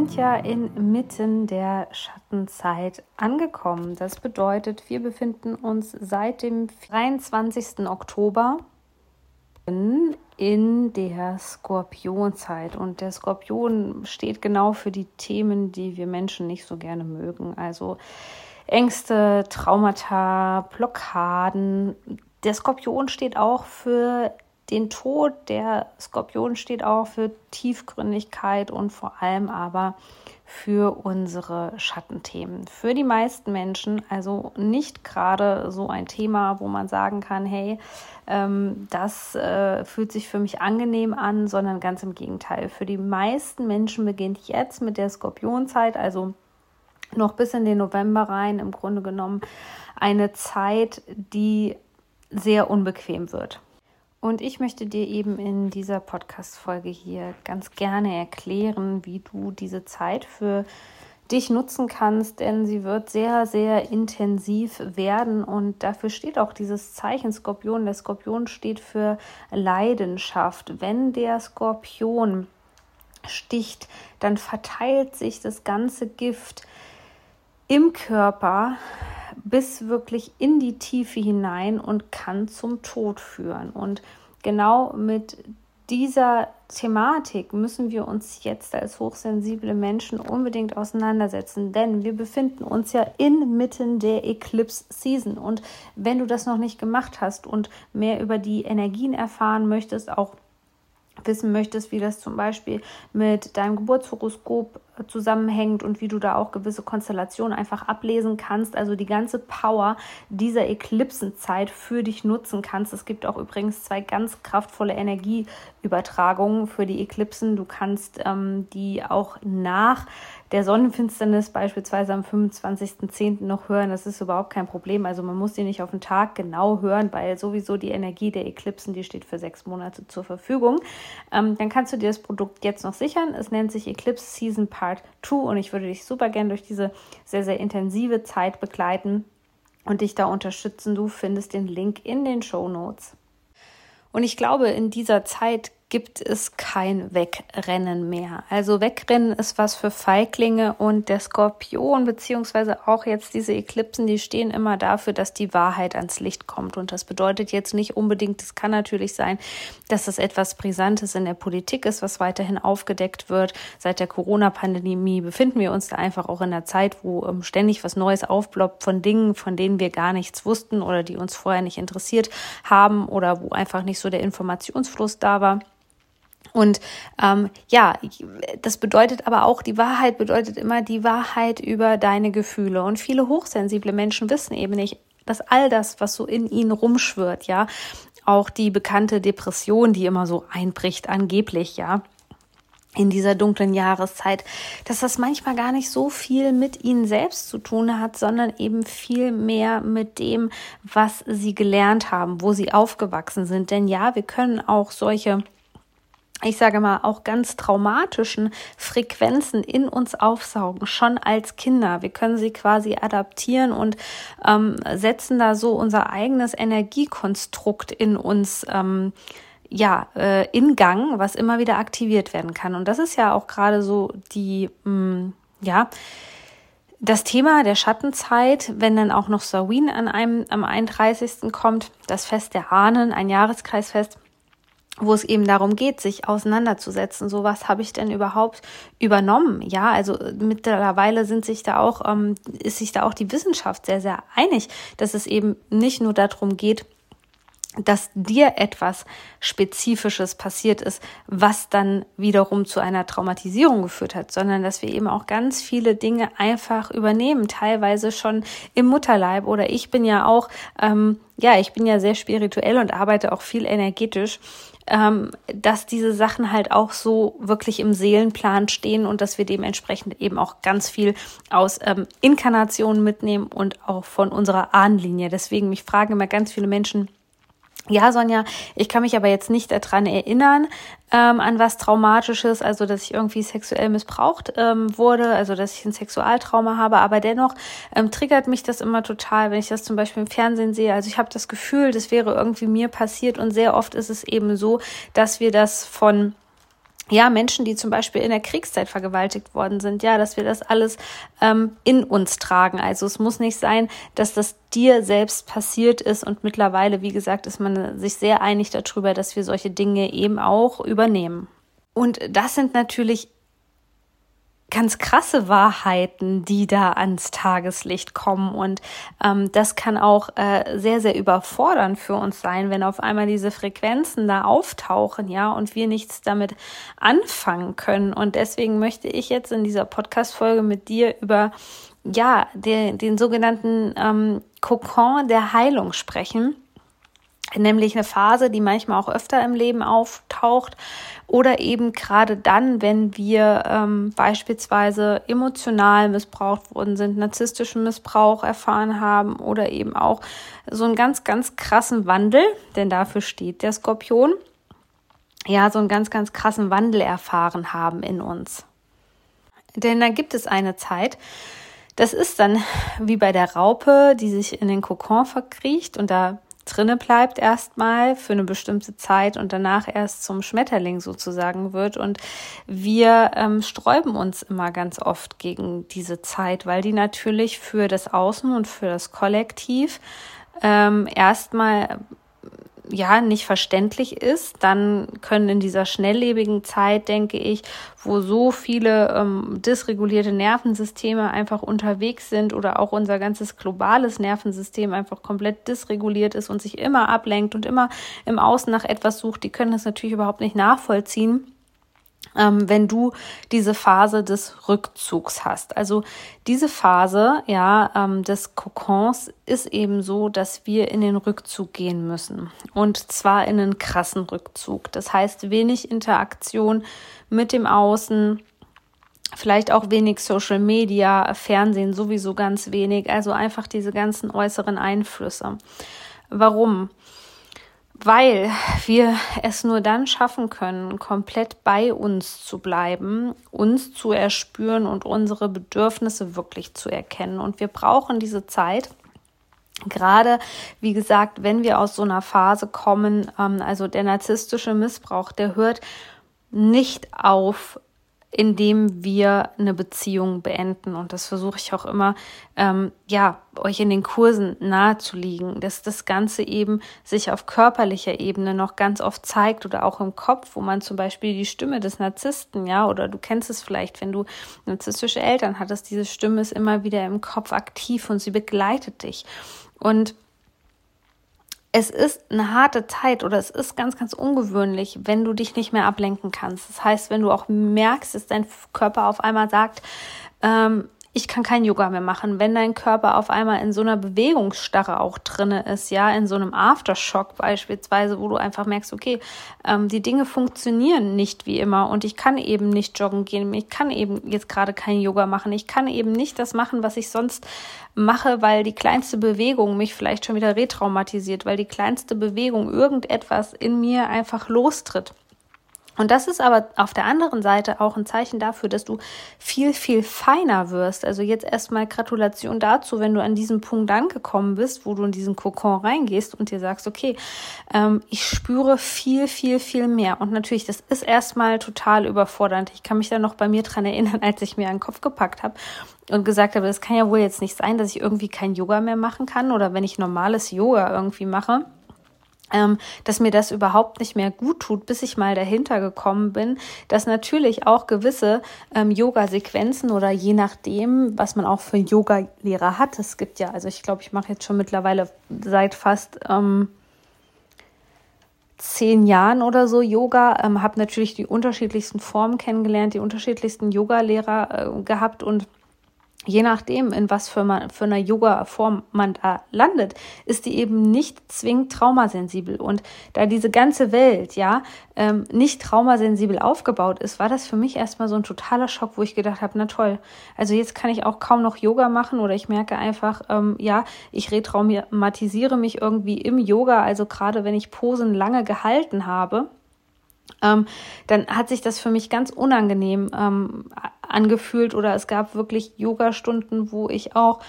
Sind ja inmitten der Schattenzeit angekommen. Das bedeutet, wir befinden uns seit dem 23. Oktober in der Skorpionzeit. Und der Skorpion steht genau für die Themen, die wir Menschen nicht so gerne mögen. Also Ängste, Traumata, Blockaden. Der Skorpion steht auch für den Tod der Skorpion steht auch für Tiefgründigkeit und vor allem aber für unsere Schattenthemen. Für die meisten Menschen also nicht gerade so ein Thema, wo man sagen kann, hey, ähm, das äh, fühlt sich für mich angenehm an, sondern ganz im Gegenteil. Für die meisten Menschen beginnt jetzt mit der Skorpionzeit, also noch bis in den November rein, im Grunde genommen eine Zeit, die sehr unbequem wird. Und ich möchte dir eben in dieser Podcast-Folge hier ganz gerne erklären, wie du diese Zeit für dich nutzen kannst, denn sie wird sehr, sehr intensiv werden und dafür steht auch dieses Zeichen Skorpion. Der Skorpion steht für Leidenschaft. Wenn der Skorpion sticht, dann verteilt sich das ganze Gift im Körper bis wirklich in die Tiefe hinein und kann zum Tod führen. Und genau mit dieser Thematik müssen wir uns jetzt als hochsensible Menschen unbedingt auseinandersetzen, denn wir befinden uns ja inmitten der Eclipse Season. Und wenn du das noch nicht gemacht hast und mehr über die Energien erfahren möchtest, auch wissen möchtest, wie das zum Beispiel mit deinem Geburtshoroskop zusammenhängt und wie du da auch gewisse Konstellationen einfach ablesen kannst, also die ganze Power dieser Eklipsenzeit für dich nutzen kannst. Es gibt auch übrigens zwei ganz kraftvolle Energieübertragungen für die Eklipsen. Du kannst ähm, die auch nach der Sonnenfinsternis beispielsweise am 25.10. noch hören. Das ist überhaupt kein Problem. Also man muss die nicht auf den Tag genau hören, weil sowieso die Energie der Eklipsen, die steht für sechs Monate zur Verfügung. Ähm, dann kannst du dir das Produkt jetzt noch sichern. Es nennt sich Eclipse Season Part 2 und ich würde dich super gern durch diese sehr, sehr intensive Zeit begleiten und dich da unterstützen. Du findest den Link in den Show Notes. Und ich glaube, in dieser Zeit gibt es kein Wegrennen mehr. Also Wegrennen ist was für Feiglinge und der Skorpion beziehungsweise auch jetzt diese Eklipsen, die stehen immer dafür, dass die Wahrheit ans Licht kommt. Und das bedeutet jetzt nicht unbedingt, es kann natürlich sein, dass das etwas Brisantes in der Politik ist, was weiterhin aufgedeckt wird. Seit der Corona-Pandemie befinden wir uns da einfach auch in einer Zeit, wo ähm, ständig was Neues aufploppt von Dingen, von denen wir gar nichts wussten oder die uns vorher nicht interessiert haben oder wo einfach nicht so der Informationsfluss da war. Und ähm, ja, das bedeutet aber auch, die Wahrheit bedeutet immer die Wahrheit über deine Gefühle. Und viele hochsensible Menschen wissen eben nicht, dass all das, was so in ihnen rumschwirrt, ja, auch die bekannte Depression, die immer so einbricht, angeblich, ja, in dieser dunklen Jahreszeit, dass das manchmal gar nicht so viel mit ihnen selbst zu tun hat, sondern eben viel mehr mit dem, was sie gelernt haben, wo sie aufgewachsen sind. Denn ja, wir können auch solche ich sage mal, auch ganz traumatischen Frequenzen in uns aufsaugen, schon als Kinder. Wir können sie quasi adaptieren und ähm, setzen da so unser eigenes Energiekonstrukt in uns. Ähm, ja, äh, in Gang, was immer wieder aktiviert werden kann. Und das ist ja auch gerade so die, mh, mm, ja, das Thema der Schattenzeit, wenn dann auch noch Samhain an einem, am 31. kommt, das Fest der Ahnen, ein Jahreskreisfest, wo es eben darum geht, sich auseinanderzusetzen. So was habe ich denn überhaupt übernommen? Ja, also mittlerweile sind sich da auch, ähm, ist sich da auch die Wissenschaft sehr, sehr einig, dass es eben nicht nur darum geht, dass dir etwas Spezifisches passiert ist, was dann wiederum zu einer Traumatisierung geführt hat, sondern dass wir eben auch ganz viele Dinge einfach übernehmen, teilweise schon im Mutterleib. Oder ich bin ja auch, ähm, ja, ich bin ja sehr spirituell und arbeite auch viel energetisch ähm, dass diese Sachen halt auch so wirklich im Seelenplan stehen und dass wir dementsprechend eben auch ganz viel aus ähm, Inkarnationen mitnehmen und auch von unserer Ahnenlinie. Deswegen mich fragen immer ganz viele Menschen, ja, Sonja, ich kann mich aber jetzt nicht daran erinnern, ähm, an was Traumatisches, also dass ich irgendwie sexuell missbraucht ähm, wurde, also dass ich ein Sexualtrauma habe, aber dennoch ähm, triggert mich das immer total, wenn ich das zum Beispiel im Fernsehen sehe. Also ich habe das Gefühl, das wäre irgendwie mir passiert und sehr oft ist es eben so, dass wir das von ja, Menschen, die zum Beispiel in der Kriegszeit vergewaltigt worden sind, ja, dass wir das alles ähm, in uns tragen. Also es muss nicht sein, dass das dir selbst passiert ist und mittlerweile, wie gesagt, ist man sich sehr einig darüber, dass wir solche Dinge eben auch übernehmen. Und das sind natürlich ganz krasse Wahrheiten, die da ans Tageslicht kommen. Und ähm, das kann auch äh, sehr, sehr überfordernd für uns sein, wenn auf einmal diese Frequenzen da auftauchen, ja, und wir nichts damit anfangen können. Und deswegen möchte ich jetzt in dieser Podcast-Folge mit dir über ja, den, den sogenannten ähm, Kokon der Heilung sprechen nämlich eine Phase, die manchmal auch öfter im Leben auftaucht oder eben gerade dann, wenn wir ähm, beispielsweise emotional missbraucht worden sind, narzisstischen Missbrauch erfahren haben oder eben auch so einen ganz, ganz krassen Wandel, denn dafür steht der Skorpion, ja, so einen ganz, ganz krassen Wandel erfahren haben in uns. Denn da gibt es eine Zeit, das ist dann wie bei der Raupe, die sich in den Kokon verkriecht und da drinne bleibt erstmal für eine bestimmte Zeit und danach erst zum Schmetterling sozusagen wird. Und wir ähm, sträuben uns immer ganz oft gegen diese Zeit, weil die natürlich für das Außen und für das Kollektiv ähm, erstmal ja nicht verständlich ist, dann können in dieser schnelllebigen Zeit, denke ich, wo so viele ähm, dysregulierte Nervensysteme einfach unterwegs sind oder auch unser ganzes globales Nervensystem einfach komplett dysreguliert ist und sich immer ablenkt und immer im Außen nach etwas sucht, die können das natürlich überhaupt nicht nachvollziehen ähm, wenn du diese Phase des Rückzugs hast. Also diese Phase, ja, ähm, des Kokons ist eben so, dass wir in den Rückzug gehen müssen. Und zwar in einen krassen Rückzug. Das heißt, wenig Interaktion mit dem Außen, vielleicht auch wenig Social Media, Fernsehen sowieso ganz wenig. Also einfach diese ganzen äußeren Einflüsse. Warum? Weil wir es nur dann schaffen können, komplett bei uns zu bleiben, uns zu erspüren und unsere Bedürfnisse wirklich zu erkennen. Und wir brauchen diese Zeit. Gerade, wie gesagt, wenn wir aus so einer Phase kommen, ähm, also der narzisstische Missbrauch, der hört nicht auf, indem wir eine Beziehung beenden. Und das versuche ich auch immer, ähm, ja, euch in den Kursen nahezulegen, dass das Ganze eben sich auf körperlicher Ebene noch ganz oft zeigt oder auch im Kopf, wo man zum Beispiel die Stimme des Narzissten, ja, oder du kennst es vielleicht, wenn du narzisstische Eltern hattest, diese Stimme ist immer wieder im Kopf aktiv und sie begleitet dich. Und es ist eine harte Zeit oder es ist ganz, ganz ungewöhnlich, wenn du dich nicht mehr ablenken kannst. Das heißt, wenn du auch merkst, dass dein Körper auf einmal sagt, ähm, ich kann kein Yoga mehr machen, wenn dein Körper auf einmal in so einer Bewegungsstarre auch drinne ist, ja, in so einem Aftershock beispielsweise, wo du einfach merkst, okay, ähm, die Dinge funktionieren nicht wie immer und ich kann eben nicht joggen gehen, ich kann eben jetzt gerade kein Yoga machen, ich kann eben nicht das machen, was ich sonst mache, weil die kleinste Bewegung mich vielleicht schon wieder retraumatisiert, weil die kleinste Bewegung irgendetwas in mir einfach lostritt. Und das ist aber auf der anderen Seite auch ein Zeichen dafür, dass du viel, viel feiner wirst. Also jetzt erstmal Gratulation dazu, wenn du an diesem Punkt angekommen bist, wo du in diesen Kokon reingehst und dir sagst, okay, ähm, ich spüre viel, viel, viel mehr. Und natürlich, das ist erstmal total überfordernd. Ich kann mich da noch bei mir dran erinnern, als ich mir einen Kopf gepackt habe und gesagt habe, das kann ja wohl jetzt nicht sein, dass ich irgendwie kein Yoga mehr machen kann oder wenn ich normales Yoga irgendwie mache ähm, dass mir das überhaupt nicht mehr gut tut, bis ich mal dahinter gekommen bin, dass natürlich auch gewisse ähm, Yoga-Sequenzen oder je nachdem, was man auch für Yoga-Lehrer hat, es gibt ja, also ich glaube, ich mache jetzt schon mittlerweile seit fast ähm, zehn Jahren oder so Yoga, ähm, habe natürlich die unterschiedlichsten Formen kennengelernt, die unterschiedlichsten Yoga-Lehrer äh, gehabt und je nachdem, in was für, man, für einer Yoga-Form man da landet, ist die eben nicht zwingend traumasensibel. Und da diese ganze Welt, ja, ähm, nicht traumasensibel aufgebaut ist, war das für mich erstmal so ein totaler Schock, wo ich gedacht habe, na toll, also jetzt kann ich auch kaum noch Yoga machen oder ich merke einfach, ähm, ja, ich retraumatisiere mich irgendwie im Yoga, also gerade wenn ich Posen lange gehalten habe ähm, dann hat sich das für mich ganz unangenehm ähm, angefühlt oder es gab wirklich Yogastunden, wo ich auch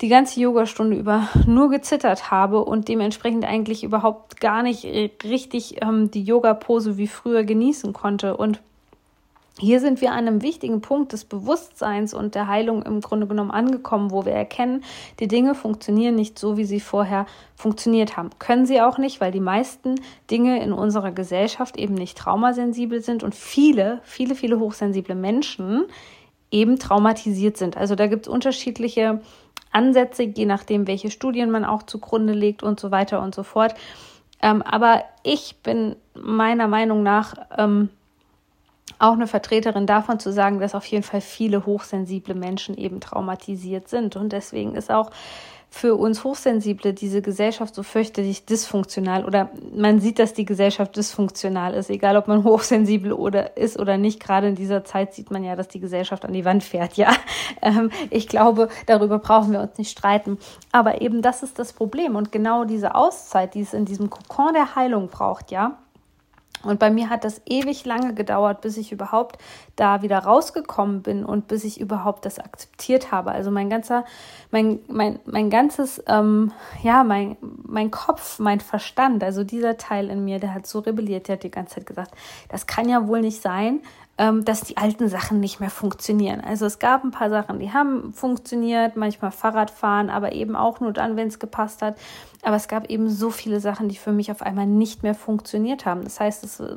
die ganze Yogastunde über nur gezittert habe und dementsprechend eigentlich überhaupt gar nicht richtig ähm, die Yoga-Pose wie früher genießen konnte. Und hier sind wir an einem wichtigen Punkt des Bewusstseins und der Heilung im Grunde genommen angekommen, wo wir erkennen, die Dinge funktionieren nicht so, wie sie vorher funktioniert haben. Können sie auch nicht, weil die meisten Dinge in unserer Gesellschaft eben nicht traumasensibel sind und viele, viele, viele hochsensible Menschen eben traumatisiert sind. Also da gibt es unterschiedliche Ansätze, je nachdem, welche Studien man auch zugrunde legt und so weiter und so fort. Ähm, aber ich bin meiner Meinung nach ähm, auch eine Vertreterin davon zu sagen, dass auf jeden Fall viele hochsensible Menschen eben traumatisiert sind. Und deswegen ist auch für uns Hochsensible diese Gesellschaft so fürchterlich dysfunktional oder man sieht, dass die Gesellschaft dysfunktional ist, egal ob man hochsensibel oder ist oder nicht. Gerade in dieser Zeit sieht man ja, dass die Gesellschaft an die Wand fährt. Ja, ähm, ich glaube, darüber brauchen wir uns nicht streiten. Aber eben das ist das Problem und genau diese Auszeit, die es in diesem Kokon der Heilung braucht, ja und bei mir hat das ewig lange gedauert, bis ich überhaupt da wieder rausgekommen bin und bis ich überhaupt das akzeptiert habe. Also mein ganzer, mein, mein, mein ganzes, ähm, ja, mein, mein Kopf, mein Verstand, also dieser Teil in mir, der hat so rebelliert, der hat die ganze Zeit gesagt, das kann ja wohl nicht sein, ähm, dass die alten Sachen nicht mehr funktionieren. Also es gab ein paar Sachen, die haben funktioniert, manchmal Fahrradfahren, aber eben auch nur dann, wenn es gepasst hat. Aber es gab eben so viele Sachen, die für mich auf einmal nicht mehr funktioniert haben. Das heißt, es, äh,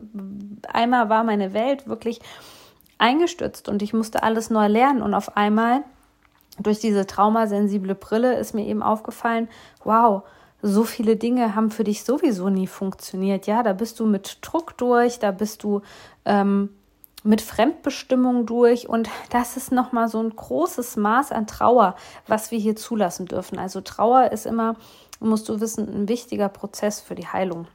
einmal war meine Welt wirklich eingestürzt und ich musste alles neu lernen und auf einmal durch diese traumasensible Brille ist mir eben aufgefallen, wow, so viele Dinge haben für dich sowieso nie funktioniert. Ja, da bist du mit Druck durch, da bist du ähm, mit Fremdbestimmung durch und das ist nochmal so ein großes Maß an Trauer, was wir hier zulassen dürfen. Also Trauer ist immer, musst du wissen, ein wichtiger Prozess für die Heilung.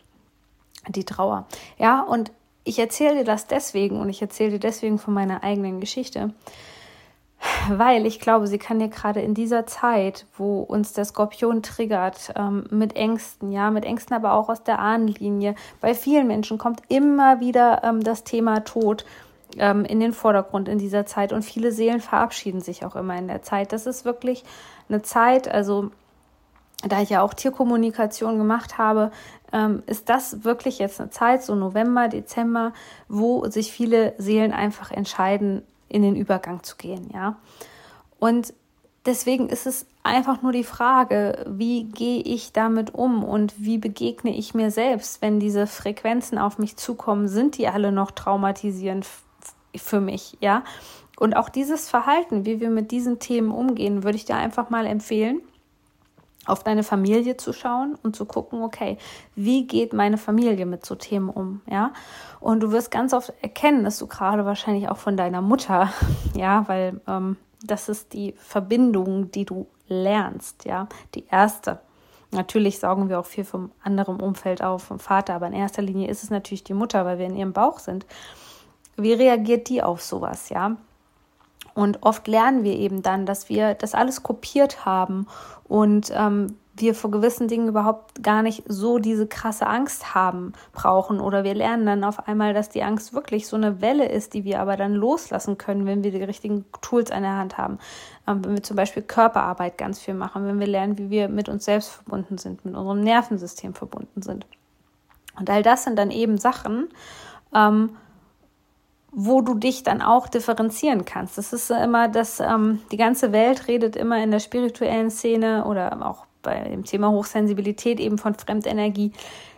Die Trauer. Ja, und ich erzähle dir das deswegen und ich erzähle dir deswegen von meiner eigenen Geschichte, weil ich glaube, sie kann dir gerade in dieser Zeit, wo uns der Skorpion triggert, ähm, mit Ängsten, ja, mit Ängsten aber auch aus der Ahnenlinie. Bei vielen Menschen kommt immer wieder ähm, das Thema Tod ähm, in den Vordergrund in dieser Zeit und viele Seelen verabschieden sich auch immer in der Zeit. Das ist wirklich eine Zeit, also da ich ja auch Tierkommunikation gemacht habe, ähm, ist das wirklich jetzt eine Zeit, so November, Dezember, wo sich viele Seelen einfach entscheiden, in den Übergang zu gehen, ja. Und deswegen ist es einfach nur die Frage, wie gehe ich damit um und wie begegne ich mir selbst, wenn diese Frequenzen auf mich zukommen, sind die alle noch traumatisierend für mich, ja. Und auch dieses Verhalten, wie wir mit diesen Themen umgehen, würde ich dir einfach mal empfehlen, auf deine Familie zu schauen und zu gucken, okay, wie geht meine Familie mit so Themen um, ja? Und du wirst ganz oft erkennen, dass du gerade wahrscheinlich auch von deiner Mutter, ja, weil ähm, das ist die Verbindung, die du lernst, ja, die erste. Natürlich saugen wir auch viel vom anderen Umfeld auf, vom Vater, aber in erster Linie ist es natürlich die Mutter, weil wir in ihrem Bauch sind. Wie reagiert die auf sowas, ja? Und oft lernen wir eben dann, dass wir das alles kopiert haben und ähm, wir vor gewissen Dingen überhaupt gar nicht so diese krasse Angst haben brauchen. Oder wir lernen dann auf einmal, dass die Angst wirklich so eine Welle ist, die wir aber dann loslassen können, wenn wir die richtigen Tools an der Hand haben. Ähm, wenn wir zum Beispiel Körperarbeit ganz viel machen, wenn wir lernen, wie wir mit uns selbst verbunden sind, mit unserem Nervensystem verbunden sind. Und all das sind dann eben Sachen, ähm, wo du dich dann auch differenzieren kannst. Das ist immer das, ähm, die ganze Welt redet immer in der spirituellen Szene oder auch bei dem Thema Hochsensibilität eben von Fremdenergie.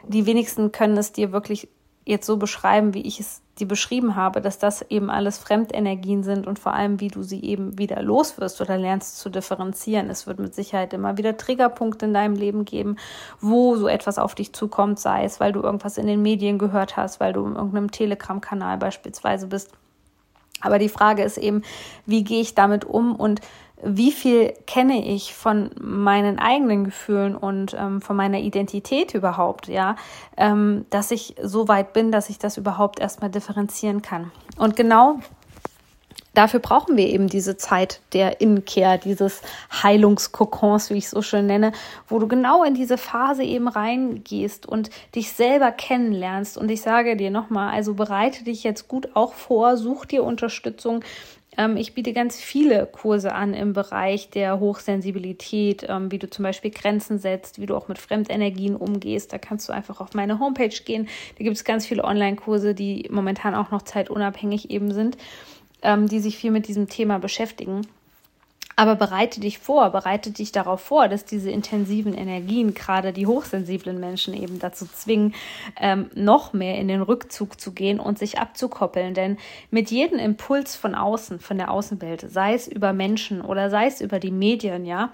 Die wenigsten können es dir wirklich jetzt so beschreiben, wie ich es dir beschrieben habe, dass das eben alles Fremdenergien sind und vor allem, wie du sie eben wieder loswirst oder lernst zu differenzieren. Es wird mit Sicherheit immer wieder Triggerpunkte in deinem Leben geben, wo so etwas auf dich zukommt, sei es, weil du irgendwas in den Medien gehört hast, weil du in irgendeinem Telegram-Kanal beispielsweise bist. Aber die Frage ist eben, wie gehe ich damit um und wie viel kenne ich von meinen eigenen Gefühlen und ähm, von meiner Identität überhaupt, ja, ähm, dass ich so weit bin, dass ich das überhaupt erstmal differenzieren kann. Und genau dafür brauchen wir eben diese Zeit der Innenkehr, dieses Heilungskokons, wie ich es so schön nenne, wo du genau in diese Phase eben reingehst und dich selber kennenlernst. Und ich sage dir nochmal, also bereite dich jetzt gut auch vor, such dir Unterstützung. Ähm, ich biete ganz viele Kurse an im Bereich der Hochsensibilität, ähm, wie du zum Beispiel Grenzen setzt, wie du auch mit Fremdenergien umgehst. Da kannst du einfach auf meine Homepage gehen. Da gibt es ganz viele Online-Kurse, die momentan auch noch zeitunabhängig eben sind ähm, die sich viel mit diesem Thema beschäftigen. Aber bereite dich vor, bereite dich darauf vor, dass diese intensiven Energien gerade die hochsensiblen Menschen eben dazu zwingen, ähm, noch mehr in den Rückzug zu gehen und sich abzukoppeln. Denn mit jedem Impuls von außen, von der Außenwelt, sei es über Menschen oder sei es über die Medien, ja,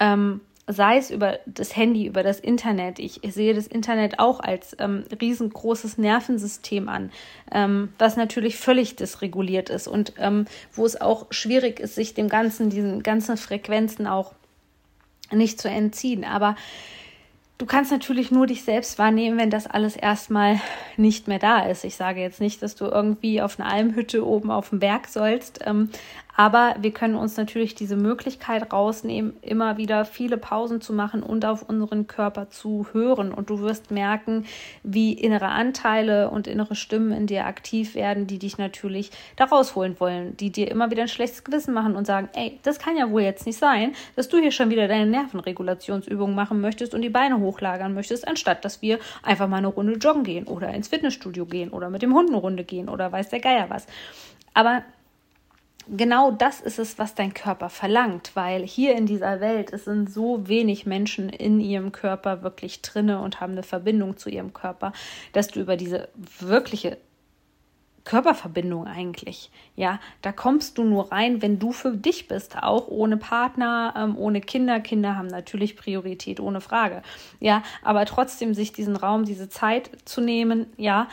ähm, sei es über das Handy, über das Internet. Ich, sehe das Internet auch als ähm, riesengroßes Nervensystem an, ähm, was natürlich völlig dysreguliert ist und ähm, wo es auch schwierig ist, sich dem ganzen, diesen ganzen Frequenzen auch nicht zu entziehen. Aber Du kannst natürlich nur dich selbst wahrnehmen, wenn das alles erstmal nicht mehr da ist. Ich sage jetzt nicht, dass du irgendwie auf einer Almhütte oben auf dem Berg sollst, ähm, aber wir können uns natürlich diese Möglichkeit rausnehmen, immer wieder viele Pausen zu machen und auf unseren Körper zu hören. Und du wirst merken, wie innere Anteile und innere Stimmen in dir aktiv werden, die dich natürlich da rausholen wollen, die dir immer wieder ein schlechtes Gewissen machen und sagen, ey, das kann ja wohl jetzt nicht sein, dass du hier schon wieder deine Nervenregulationsübungen machen möchtest und die Beine hochlagern möchtest, anstatt dass wir einfach mal eine Runde joggen gehen oder ins Fitnessstudio gehen oder mit dem Hund eine Runde gehen oder weiß der Geier was. Aber genau das ist es, was dein Körper verlangt, weil hier in dieser Welt es sind so wenig Menschen in ihrem Körper wirklich drinne und haben eine Verbindung zu ihrem Körper, dass du über diese wirkliche Körperverbindung eigentlich. Ja, da kommst du nur rein, wenn du für dich bist, auch ohne Partner, ähm, ohne Kinder. Kinder haben natürlich Priorität, ohne Frage. Ja, aber trotzdem sich diesen Raum, diese Zeit zu nehmen, ja,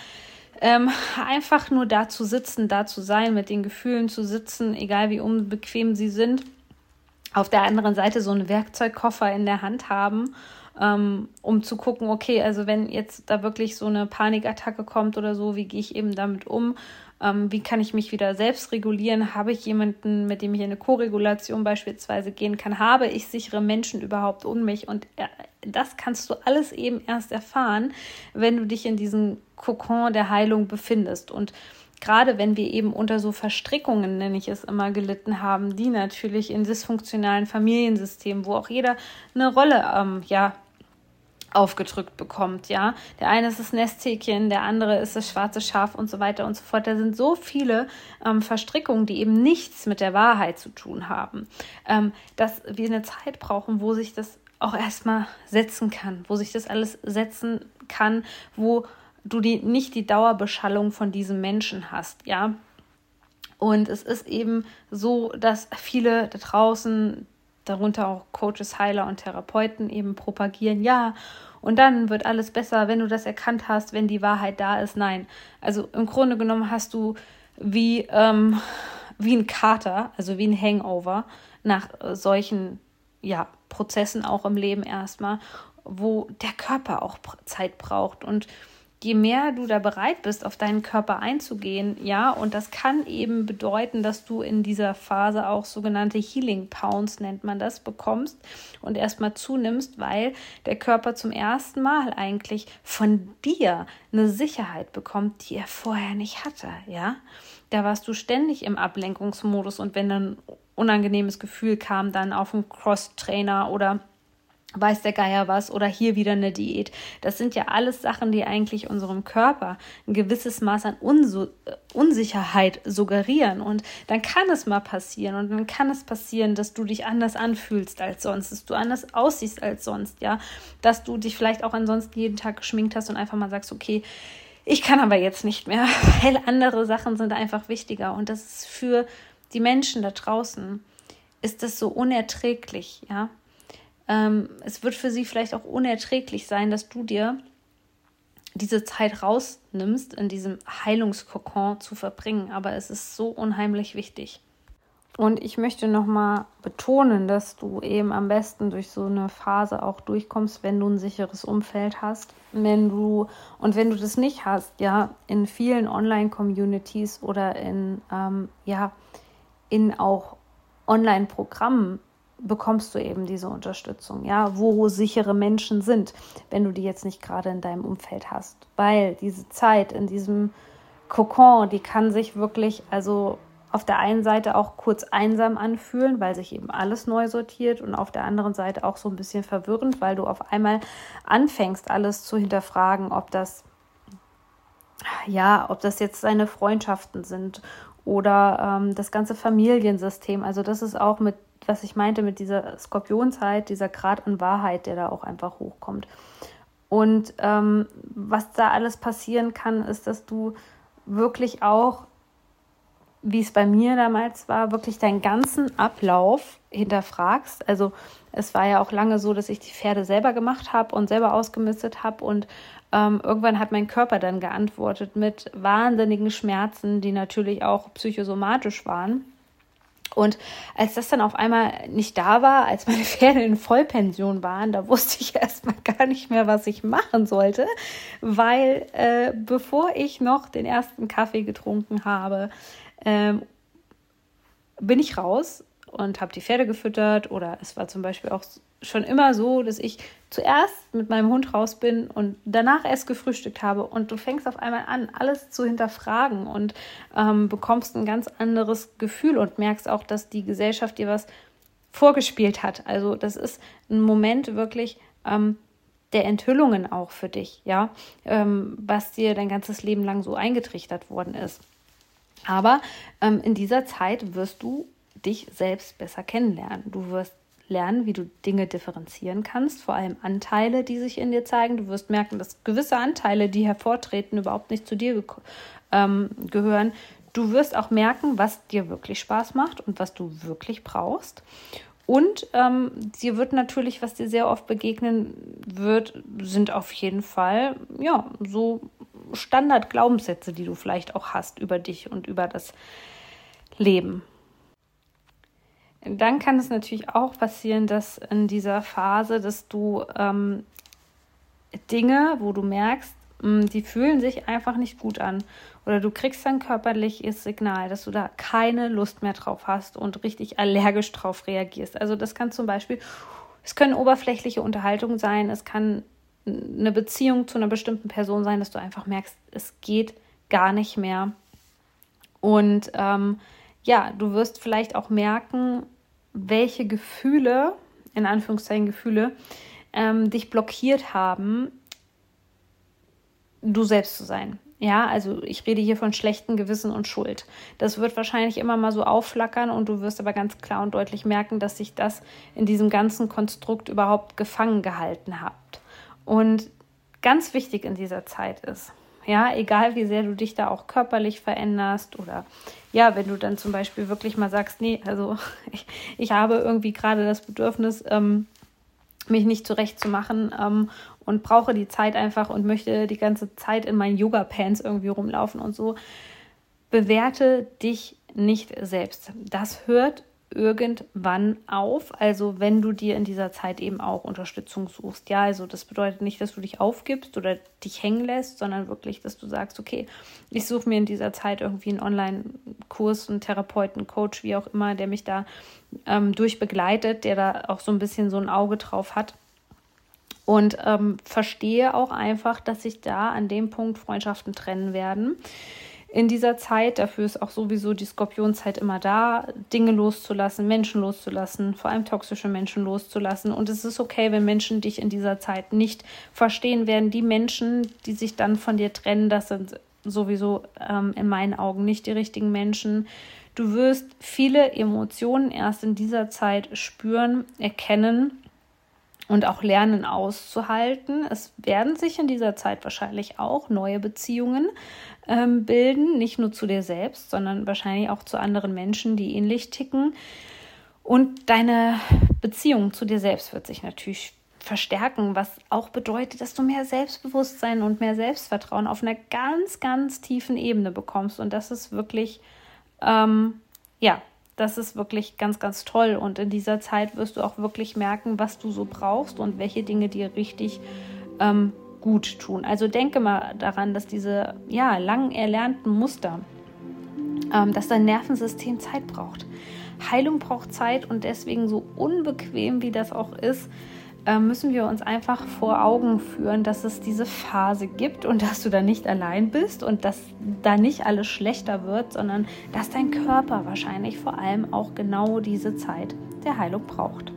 ähm, einfach nur da zu sitzen, da zu sein, mit den Gefühlen zu sitzen, egal wie unbequem sie sind. Auf der anderen Seite so einen Werkzeugkoffer in der Hand haben, ähm, um zu gucken, okay, also wenn jetzt da wirklich so eine Panikattacke kommt oder so, wie gehe ich eben damit um? Ähm, wie kann ich mich wieder selbst regulieren? Habe ich jemanden, mit dem ich in eine Koregulation beispielsweise gehen kann? Habe ich sichere Menschen überhaupt um mich? Und äh, das kannst du alles eben erst erfahren, wenn du dich in diesem Kokon der Heilung befindest. Und gerade wenn wir eben unter so Verstrickungen, nenne ich es immer, gelitten haben, die natürlich in dysfunktionalen Familiensystemen, wo auch jeder eine Rolle ähm, ja, aufgedrückt bekommt, ja. Der eine ist das Nesthäkchen, der andere ist das schwarze Schaf und so weiter und so fort. Da sind so viele ähm, Verstrickungen, die eben nichts mit der Wahrheit zu tun haben, ähm, dass wir eine Zeit brauchen, wo sich das auch erstmal setzen kann, wo sich das alles setzen kann, wo du die, nicht die Dauerbeschallung von diesem Menschen hast, ja. Und es ist eben so, dass viele da draußen darunter auch Coaches, Heiler und Therapeuten eben propagieren, ja, und dann wird alles besser, wenn du das erkannt hast, wenn die Wahrheit da ist. Nein, also im Grunde genommen hast du wie, ähm, wie ein Kater, also wie ein Hangover nach äh, solchen ja, Prozessen auch im Leben erstmal, wo der Körper auch Zeit braucht und je mehr du da bereit bist, auf deinen Körper einzugehen, ja, und das kann eben bedeuten, dass du in dieser Phase auch sogenannte Healing Pounds, nennt man das, bekommst und erstmal zunimmst, weil der Körper zum ersten Mal eigentlich von dir eine Sicherheit bekommt, die er vorher nicht hatte, ja. Da warst du ständig im Ablenkungsmodus und wenn dann unangenehmes Gefühl kam, dann auf einen Cross-Trainer oder weiß der Geier was oder hier wieder eine Diät. Das sind ja alles Sachen, die eigentlich unserem Körper ein gewisses Maß an Unsu Unsicherheit suggerieren. Und dann kann es mal passieren und dann kann es passieren, dass du dich anders anfühlst als sonst, dass du anders aussiehst als sonst, ja, dass du dich vielleicht auch ansonsten jeden Tag geschminkt hast und einfach mal sagst, okay, ich kann aber jetzt nicht mehr, weil andere Sachen sind einfach wichtiger. Und das ist für die Menschen da draußen, ist das so unerträglich, ja ähm, es wird für sie vielleicht auch unerträglich sein, dass du dir diese Zeit rausnimmst, in diesem Heilungskokon zu verbringen. Aber es ist so unheimlich wichtig. Und ich möchte nochmal betonen, dass du eben am besten durch so eine Phase auch durchkommst, wenn du ein sicheres Umfeld hast. Wenn du, und wenn du das nicht hast, ja, in vielen Online-Communities oder in, ähm, ja, in auch Online-Programmen bekommst du eben diese Unterstützung, ja, wo sichere Menschen sind, wenn du die jetzt nicht gerade in deinem Umfeld hast. Weil diese Zeit in diesem Kokon, die kann sich wirklich, also auf der einen Seite auch kurz einsam anfühlen, weil sich eben alles neu sortiert und auf der anderen Seite auch so ein bisschen verwirrend, weil du auf einmal anfängst, alles zu hinterfragen, ob das ja, ob das jetzt seine Freundschaften sind oder ähm, das ganze Familiensystem. Also das ist auch mit, was ich meinte, mit dieser Skorpionzeit, dieser Grad an Wahrheit, der da auch einfach hochkommt. Und ähm, was da alles passieren kann, ist, dass du wirklich auch wie es bei mir damals war, wirklich deinen ganzen Ablauf hinterfragst. Also es war ja auch lange so, dass ich die Pferde selber gemacht habe und selber ausgemistet habe und ähm, irgendwann hat mein Körper dann geantwortet mit wahnsinnigen Schmerzen, die natürlich auch psychosomatisch waren. Und als das dann auf einmal nicht da war, als meine Pferde in Vollpension waren, da wusste ich erstmal gar nicht mehr, was ich machen sollte, weil äh, bevor ich noch den ersten Kaffee getrunken habe, ähm, bin ich raus und habe die Pferde gefüttert oder es war zum Beispiel auch schon immer so, dass ich zuerst mit meinem Hund raus bin und danach erst gefrühstückt habe und du fängst auf einmal an, alles zu hinterfragen und ähm, bekommst ein ganz anderes Gefühl und merkst auch, dass die Gesellschaft dir was vorgespielt hat. Also das ist ein Moment wirklich ähm, der Enthüllungen auch für dich, ja, ähm, was dir dein ganzes Leben lang so eingetrichtert worden ist. Aber ähm, in dieser Zeit wirst du dich selbst besser kennenlernen. Du wirst lernen, wie du Dinge differenzieren kannst, vor allem Anteile, die sich in dir zeigen. Du wirst merken, dass gewisse Anteile, die hervortreten, überhaupt nicht zu dir ähm, gehören. Du wirst auch merken, was dir wirklich Spaß macht und was du wirklich brauchst. Und ähm, dir wird natürlich, was dir sehr oft begegnen wird, sind auf jeden Fall ja so Standard-Glaubenssätze, die du vielleicht auch hast über dich und über das Leben. Dann kann es natürlich auch passieren, dass in dieser Phase, dass du ähm, Dinge, wo du merkst, mh, hm, die fühlen sich einfach nicht gut an. Oder du kriegst ein körperliches Signal, dass du da keine Lust mehr drauf hast und richtig allergisch drauf reagierst. Also das kann zum Beispiel, es können oberflächliche Unterhaltungen sein, es kann eine Beziehung zu einer bestimmten Person sein, dass du einfach merkst, es geht gar nicht mehr. Und ähm, ja, du wirst vielleicht auch merken, welche Gefühle, in Anführungszeichen Gefühle, ähm, dich blockiert haben, du selbst zu sein. Ja, also ich rede hier von schlechten Gewissen und Schuld. Das wird wahrscheinlich immer mal so aufflackern und du wirst aber ganz klar und deutlich merken, dass sich das in diesem ganzen Konstrukt überhaupt gefangen gehalten hat. Und ganz wichtig in dieser Zeit ist, ja, egal wie sehr du dich da auch körperlich veränderst oder ja, wenn du dann zum Beispiel wirklich mal sagst, nee, also ich, ich habe irgendwie gerade das Bedürfnis, ähm, mich nicht zurechtzumachen ähm, und brauche die Zeit einfach und möchte die ganze Zeit in meinen Yoga-Pants irgendwie rumlaufen und so. Bewerte dich nicht selbst. Das hört irgendwann auf. Also wenn du dir in dieser Zeit eben auch Unterstützung suchst. Ja, also das bedeutet nicht, dass du dich aufgibst oder dich hängen lässt, sondern wirklich, dass du sagst, okay, ich suche mir in dieser Zeit irgendwie einen Online-Kurs, einen Therapeuten, Coach, wie auch immer, der mich da ähm, durchbegleitet, der da auch so ein bisschen so ein Auge drauf hat. Und ähm, verstehe auch einfach, dass sich da an dem Punkt Freundschaften trennen werden in dieser Zeit. Dafür ist auch sowieso die Skorpionzeit immer da, Dinge loszulassen, Menschen loszulassen, vor allem toxische Menschen loszulassen. Und es ist okay, wenn Menschen dich in dieser Zeit nicht verstehen werden. Die Menschen, die sich dann von dir trennen, das sind sowieso ähm, in meinen Augen nicht die richtigen Menschen. Du wirst viele Emotionen erst in dieser Zeit spüren, erkennen und auch lernen auszuhalten. Es werden sich in dieser Zeit wahrscheinlich auch neue Beziehungen ähm, bilden, nicht nur zu dir selbst, sondern wahrscheinlich auch zu anderen Menschen, die ähnlich ticken. Und deine Beziehung zu dir selbst wird sich natürlich verstärken, was auch bedeutet, dass du mehr Selbstbewusstsein und mehr Selbstvertrauen auf einer ganz, ganz tiefen Ebene bekommst. Und das ist wirklich, ähm, ja, das ist wirklich ganz, ganz toll. Und in dieser Zeit wirst du auch wirklich merken, was du so brauchst und welche Dinge dir richtig ähm, gut tun. Also denke mal daran, dass diese ja, lang erlernten Muster, ähm, dass dein Nervensystem Zeit braucht. Heilung braucht Zeit und deswegen so unbequem wie das auch ist, äh, müssen wir uns einfach vor Augen führen, dass es diese Phase gibt und dass du da nicht allein bist und dass da nicht alles schlechter wird, sondern dass dein Körper wahrscheinlich vor allem auch genau diese Zeit der Heilung braucht.